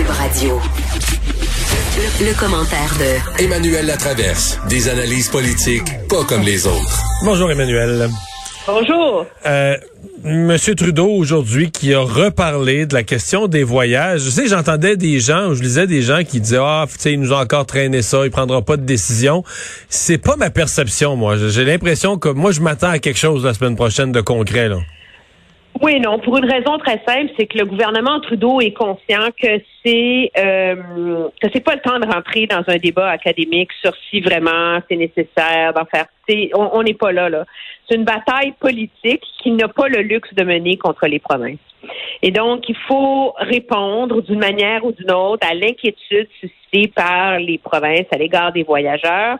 Cube Radio. Le, le commentaire de Emmanuel Latraverse. Des analyses politiques pas comme les autres. Bonjour Emmanuel. Bonjour. Euh, Monsieur Trudeau aujourd'hui qui a reparlé de la question des voyages. Je sais, j'entendais des gens, je lisais des gens qui disaient ah, tu sais, il nous a encore traîné ça, il prendra pas de décision. C'est pas ma perception, moi. J'ai l'impression que moi je m'attends à quelque chose la semaine prochaine de concret là. Oui, non, pour une raison très simple, c'est que le gouvernement Trudeau est conscient que c'est euh, que c'est pas le temps de rentrer dans un débat académique sur si vraiment c'est nécessaire d'en faire. On n'est pas là, là. C'est une bataille politique qui n'a pas le luxe de mener contre les provinces. Et donc, il faut répondre d'une manière ou d'une autre à l'inquiétude suscitée par les provinces à l'égard des voyageurs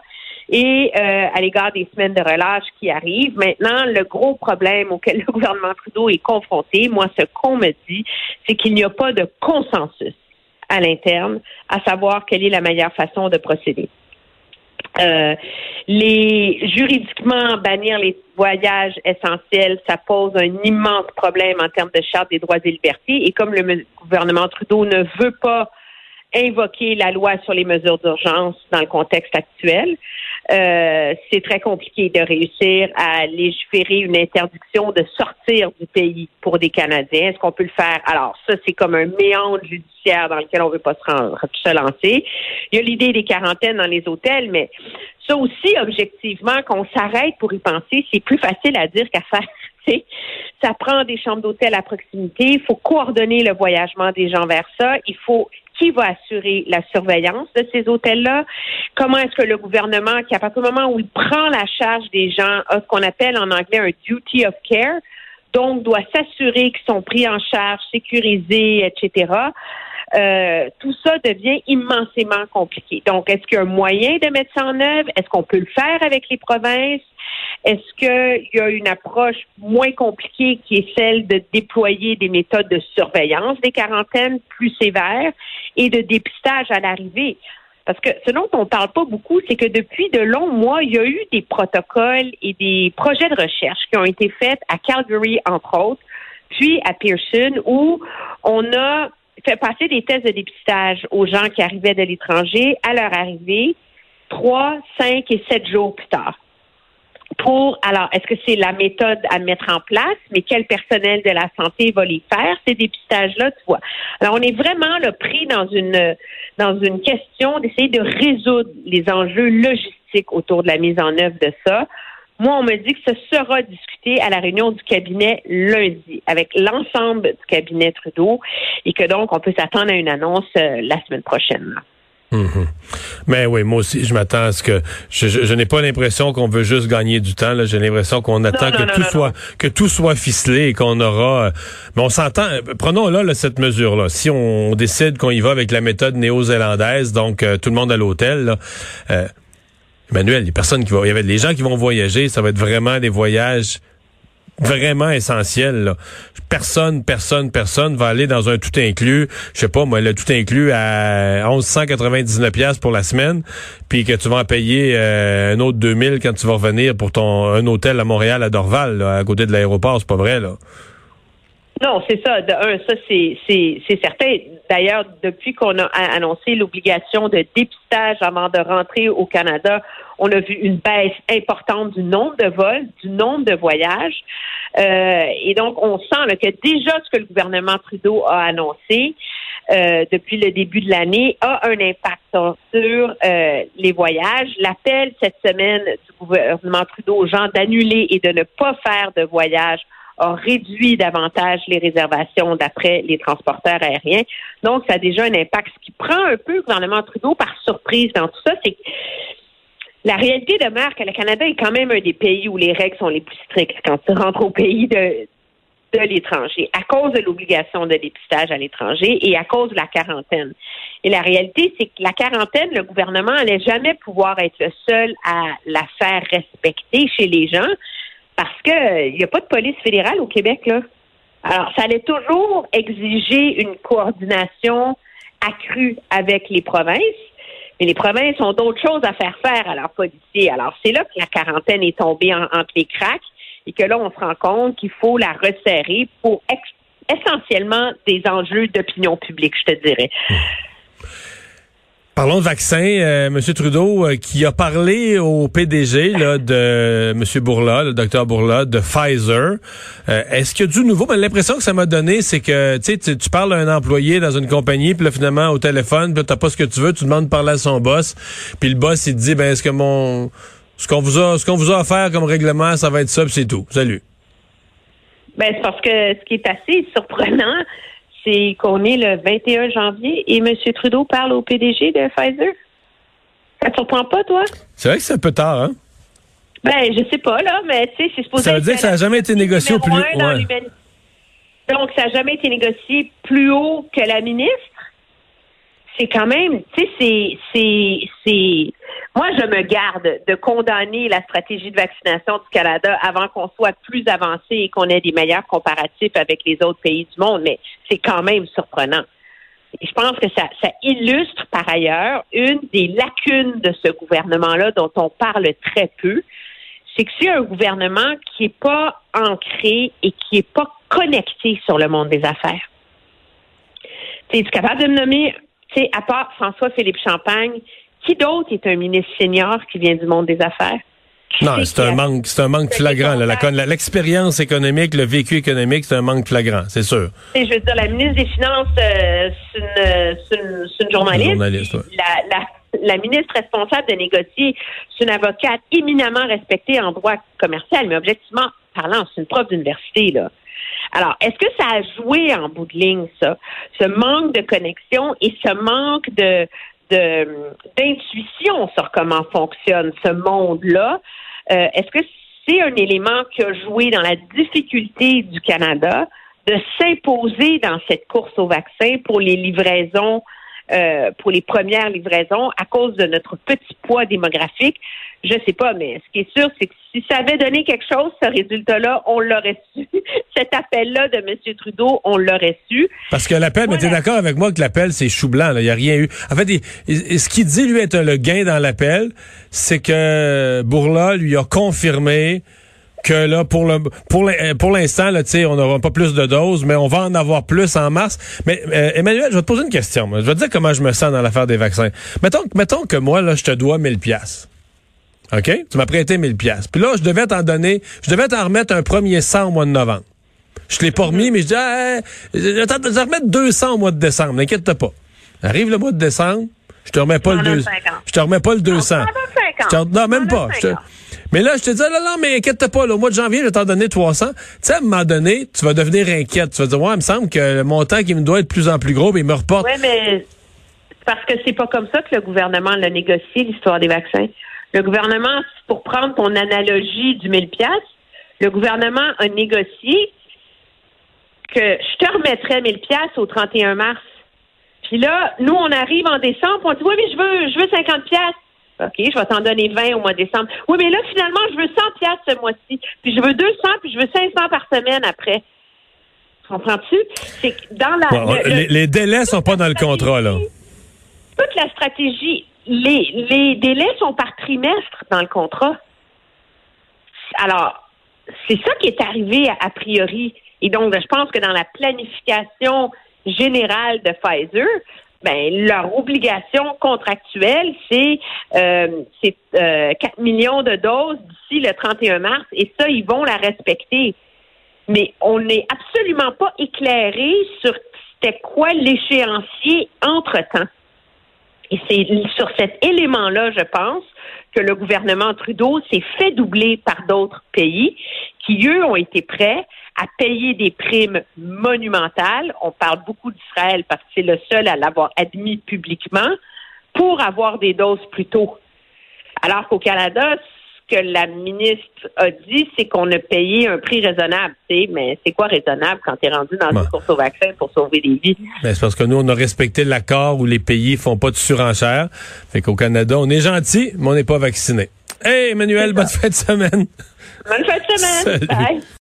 et euh, à l'égard des semaines de relâche qui arrivent. Maintenant, le gros problème auquel le gouvernement Trudeau est confronté, moi, ce qu'on me dit, c'est qu'il n'y a pas de consensus à l'interne à savoir quelle est la meilleure façon de procéder. Euh, les juridiquement bannir les voyages essentiels, ça pose un immense problème en termes de charte des droits et libertés. Et comme le gouvernement Trudeau ne veut pas invoquer la loi sur les mesures d'urgence dans le contexte actuel. Euh, c'est très compliqué de réussir à légiférer une interdiction de sortir du pays pour des Canadiens. Est-ce qu'on peut le faire? Alors, ça, c'est comme un méandre judiciaire dans lequel on ne veut pas se, rendre, se lancer. Il y a l'idée des quarantaines dans les hôtels, mais ça aussi, objectivement, qu'on s'arrête pour y penser, c'est plus facile à dire qu'à faire. Ça prend des chambres d'hôtel à proximité. Il faut coordonner le voyagement des gens vers ça. Il faut qui va assurer la surveillance de ces hôtels-là? Comment est-ce que le gouvernement, qui à partir du moment où il prend la charge des gens, a ce qu'on appelle en anglais un duty of care, donc doit s'assurer qu'ils sont pris en charge, sécurisés, etc. Euh, tout ça devient immensément compliqué. Donc, est-ce qu'il y a un moyen de mettre ça en œuvre? Est-ce qu'on peut le faire avec les provinces? Est-ce qu'il y a une approche moins compliquée qui est celle de déployer des méthodes de surveillance des quarantaines plus sévères et de dépistage à l'arrivée? Parce que ce dont on ne parle pas beaucoup, c'est que depuis de longs mois, il y a eu des protocoles et des projets de recherche qui ont été faits à Calgary, entre autres, puis à Pearson, où on a fait passer des tests de dépistage aux gens qui arrivaient de l'étranger à leur arrivée trois, cinq et sept jours plus tard. Pour, alors, est-ce que c'est la méthode à mettre en place, mais quel personnel de la santé va les faire, ces dépistages-là, tu vois? Alors, on est vraiment pris dans une, dans une question d'essayer de résoudre les enjeux logistiques autour de la mise en œuvre de ça. Moi, on me dit que ce sera discuté à la réunion du cabinet lundi avec l'ensemble du cabinet Trudeau et que donc on peut s'attendre à une annonce euh, la semaine prochaine. Mhm. Mais oui, moi aussi, je m'attends à ce que je, n'ai pas l'impression qu'on veut juste gagner du temps. J'ai l'impression qu'on attend que tout soit que tout soit ficelé et qu'on aura. Euh, mais on s'entend. Prenons là, cette mesure là. Si on décide qu'on y va avec la méthode néo-zélandaise, donc euh, tout le monde à l'hôtel. Emmanuel, les personnes qui vont, il y avait les gens qui vont voyager, ça va être vraiment des voyages vraiment essentiels. Personne, personne, personne va aller dans un tout inclus. Je sais pas, moi, le tout inclus à 1199 pièces pour la semaine, puis que tu vas en payer euh, un autre 2000 quand tu vas revenir pour ton un hôtel à Montréal à Dorval, à côté de l'aéroport, c'est pas vrai là. Non, c'est ça. De un, ça c'est certain. D'ailleurs, depuis qu'on a annoncé l'obligation de dépistage avant de rentrer au Canada, on a vu une baisse importante du nombre de vols, du nombre de voyages. Euh, et donc, on sent que déjà ce que le gouvernement Trudeau a annoncé euh, depuis le début de l'année a un impact sur euh, les voyages. L'appel cette semaine du gouvernement Trudeau aux gens d'annuler et de ne pas faire de voyages a réduit davantage les réservations d'après les transporteurs aériens. Donc, ça a déjà un impact. Ce qui prend un peu le gouvernement Trudeau par surprise dans tout ça, c'est que la réalité demeure que le Canada est quand même un des pays où les règles sont les plus strictes. Quand tu rentres au pays de, de l'étranger, à cause de l'obligation de dépistage à l'étranger et à cause de la quarantaine. Et la réalité, c'est que la quarantaine, le gouvernement n'allait jamais pouvoir être le seul à la faire respecter chez les gens parce qu'il n'y a pas de police fédérale au Québec, là. Alors, ça allait toujours exiger une coordination accrue avec les provinces. Mais les provinces ont d'autres choses à faire faire à leurs policiers. Alors, c'est là que la quarantaine est tombée entre les cracks et que là, on se rend compte qu'il faut la resserrer pour essentiellement des enjeux d'opinion publique, je te dirais. Parlons de vaccins. Euh, M. Trudeau euh, qui a parlé au PDG là, de M. Bourla, le docteur Bourla, de Pfizer. Euh, est-ce qu'il y a du nouveau? Ben, L'impression que ça m'a donné, c'est que tu, parles à un employé dans une compagnie, puis là, finalement, au téléphone, puis t'as pas ce que tu veux, tu demandes de parler à son boss, puis le boss, il te dit, ben, est-ce que mon... Ce qu'on vous a, ce qu'on vous a offert comme règlement, ça va être ça, c'est tout. Salut. Ben, c'est parce que ce qui est assez surprenant, c'est qu'on est le 21 janvier et M. Trudeau parle au PDG de Pfizer. Ça te surprend pas, toi? C'est vrai que c'est un peu tard, hein? Ben, je sais pas, là, mais tu sais, c'est supposé Ça veut dire que ça n'a jamais été négocié au plus haut. Donc, ça n'a jamais été négocié plus haut que la ministre. C'est quand même, tu sais, c'est, c'est, moi, je me garde de condamner la stratégie de vaccination du Canada avant qu'on soit plus avancé et qu'on ait des meilleurs comparatifs avec les autres pays du monde, mais c'est quand même surprenant. Et je pense que ça, illustre par ailleurs une des lacunes de ce gouvernement-là dont on parle très peu. C'est que c'est un gouvernement qui n'est pas ancré et qui n'est pas connecté sur le monde des affaires. Tu es capable de me nommer, tu sais, à part François-Philippe Champagne, qui d'autre est un ministre senior qui vient du monde des affaires? non, c'est un manque, c'est un manque flagrant. L'expérience économique, le vécu économique, c'est un manque flagrant, c'est sûr. je veux dire, la ministre des Finances, euh, c'est une, une, journaliste. la, la, la, ministre responsable de négocier, c'est une avocate éminemment respectée en droit commercial, mais objectivement parlant, c'est une prof d'université, là. Alors, est-ce que ça a joué en bout de ligne, ça? Ce manque de connexion et ce manque de, d'intuition sur comment fonctionne ce monde-là. Euh, est-ce que c'est un élément qui a joué dans la difficulté du Canada de s'imposer dans cette course au vaccin pour les livraisons euh, pour les premières livraisons à cause de notre petit poids démographique. Je sais pas, mais ce qui est sûr, c'est que si ça avait donné quelque chose, ce résultat-là, on l'aurait su. Cet appel-là de M. Trudeau, on l'aurait su. Parce que l'appel, mais tu es d'accord avec moi que l'appel, c'est chou blanc. Il n'y a rien eu. En fait, ce qu'il dit, lui, être le gain dans l'appel, c'est que Bourla lui a confirmé que là pour le pour euh, pour l'instant là tu sais on n'aura pas plus de doses mais on va en avoir plus en mars. Mais euh, Emmanuel je vais te poser une question je vais te dire comment je me sens dans l'affaire des vaccins. Mettons mettons que moi là je te dois 1000 pièces OK? Tu m'as prêté 1000 pièces puis là je devais t'en donner je devais t'en remettre un premier 100 au mois de novembre. Je l'ai pas remis mais je dis ah, je vais t'en remettre 200 au mois de décembre. N'inquiète pas. Arrive le mois de décembre je te remets pas le 200 je te remets pas le 200 non, non même pas mais là, je te dis, là, non, mais inquiète pas, là, au mois de janvier, je vais t'en donner 300. Tu sais, à un moment donné, tu vas devenir inquiète. Tu vas dire, ouais, il me semble que le montant qui me doit être de plus en plus gros, mais il me reporte. Oui, mais parce que c'est pas comme ça que le gouvernement l'a négocié, l'histoire des vaccins. Le gouvernement, pour prendre ton analogie du 1000 pièces, le gouvernement a négocié que je te remettrais 1000 pièces au 31 mars. Puis là, nous, on arrive en décembre, on dit, oui, mais je veux, je veux 50 pièces. OK, je vais t'en donner 20 au mois de décembre. Oui, mais là, finalement, je veux 100 piastres ce mois-ci. Puis je veux 200, puis je veux 500 par semaine après. Comprends-tu? C'est que dans la... les, les, délais sont pas dans le contrat, là. Toute la stratégie, les, les délais sont par trimestre dans le contrat. Alors, c'est ça qui est arrivé a priori. Et donc, je pense que dans la planification générale de Pfizer, ben, leur obligation contractuelle, c'est euh, euh, 4 millions de doses d'ici le 31 mars, et ça, ils vont la respecter. Mais on n'est absolument pas éclairé sur c'était quoi l'échéancier entre-temps. Et c'est sur cet élément-là, je pense, que le gouvernement Trudeau s'est fait doubler par d'autres pays qui, eux, ont été prêts à payer des primes monumentales. On parle beaucoup d'Israël parce que c'est le seul à l'avoir admis publiquement pour avoir des doses plus tôt. Alors qu'au Canada, que la ministre a dit, c'est qu'on a payé un prix raisonnable. Mais c'est quoi raisonnable quand tu es rendu dans une course au vaccin pour sauver des vies? Ben, c'est parce que nous, on a respecté l'accord où les pays font pas de surenchère. Fait qu'au Canada, on est gentil, mais on n'est pas vacciné. Hey, Emmanuel, bonne fin de semaine. Bonne fin de semaine. Bye.